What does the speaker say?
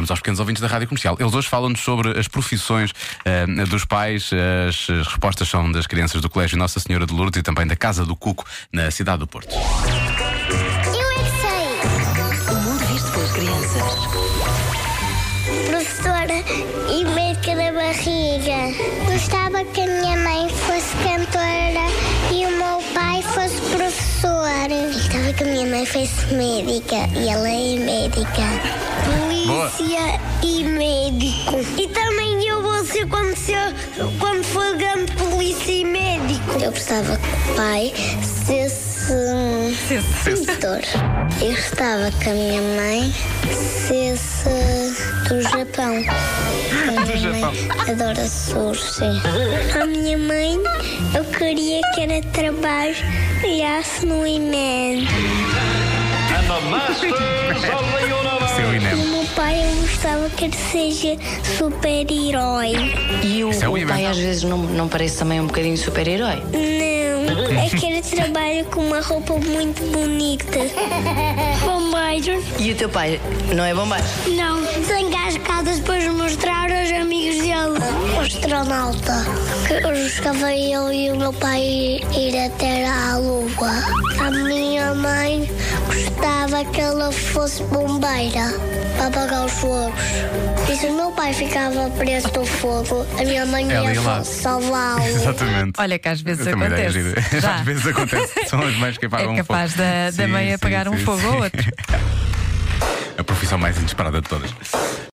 Vamos aos pequenos ouvintes da Rádio Comercial. Eles hoje falam-nos sobre as profissões eh, dos pais. As, as respostas são das crianças do Colégio Nossa Senhora de Lourdes e também da Casa do Cuco, na cidade do Porto. Eu é que sei. O mundo visto pelas crianças. Professora e médica da barriga. Gostava Gostava que a minha mãe fosse médica e ela é médica. Polícia e médico. E também eu vou ser quando, ser, quando for grande polícia e médico. Eu gostava que o pai fosse um pintor. Eu gostava que a minha mãe fosse do Japão. A minha mãe adora sushi. A minha mãe, eu queria que era trabalhasse no IMEN. Seu O INEM. meu pai, eu gostava que ele seja super-herói. E o, Isso é o o pai às vezes não, não parece também um bocadinho super-herói? Não, é que ele trabalha com uma roupa muito bonita. Bombeiro? E o teu pai não é bombeiro? Não, desengascado depois astronauta. Que eu gostava eu e o meu pai ir até à lua. A minha mãe gostava que ela fosse bombeira para apagar os fogos. E se o meu pai ficava preso no fogo, a minha mãe Ela ia ia lá. salvá-lo. Exatamente. Olha que às vezes é ideia acontece. gira. Já. Às vezes acontece. São as mães que apagam É um fogo. capaz da, da Sim, mãe sim, apagar um sim, fogo sim. ou outro. A profissão mais inesperada de todas.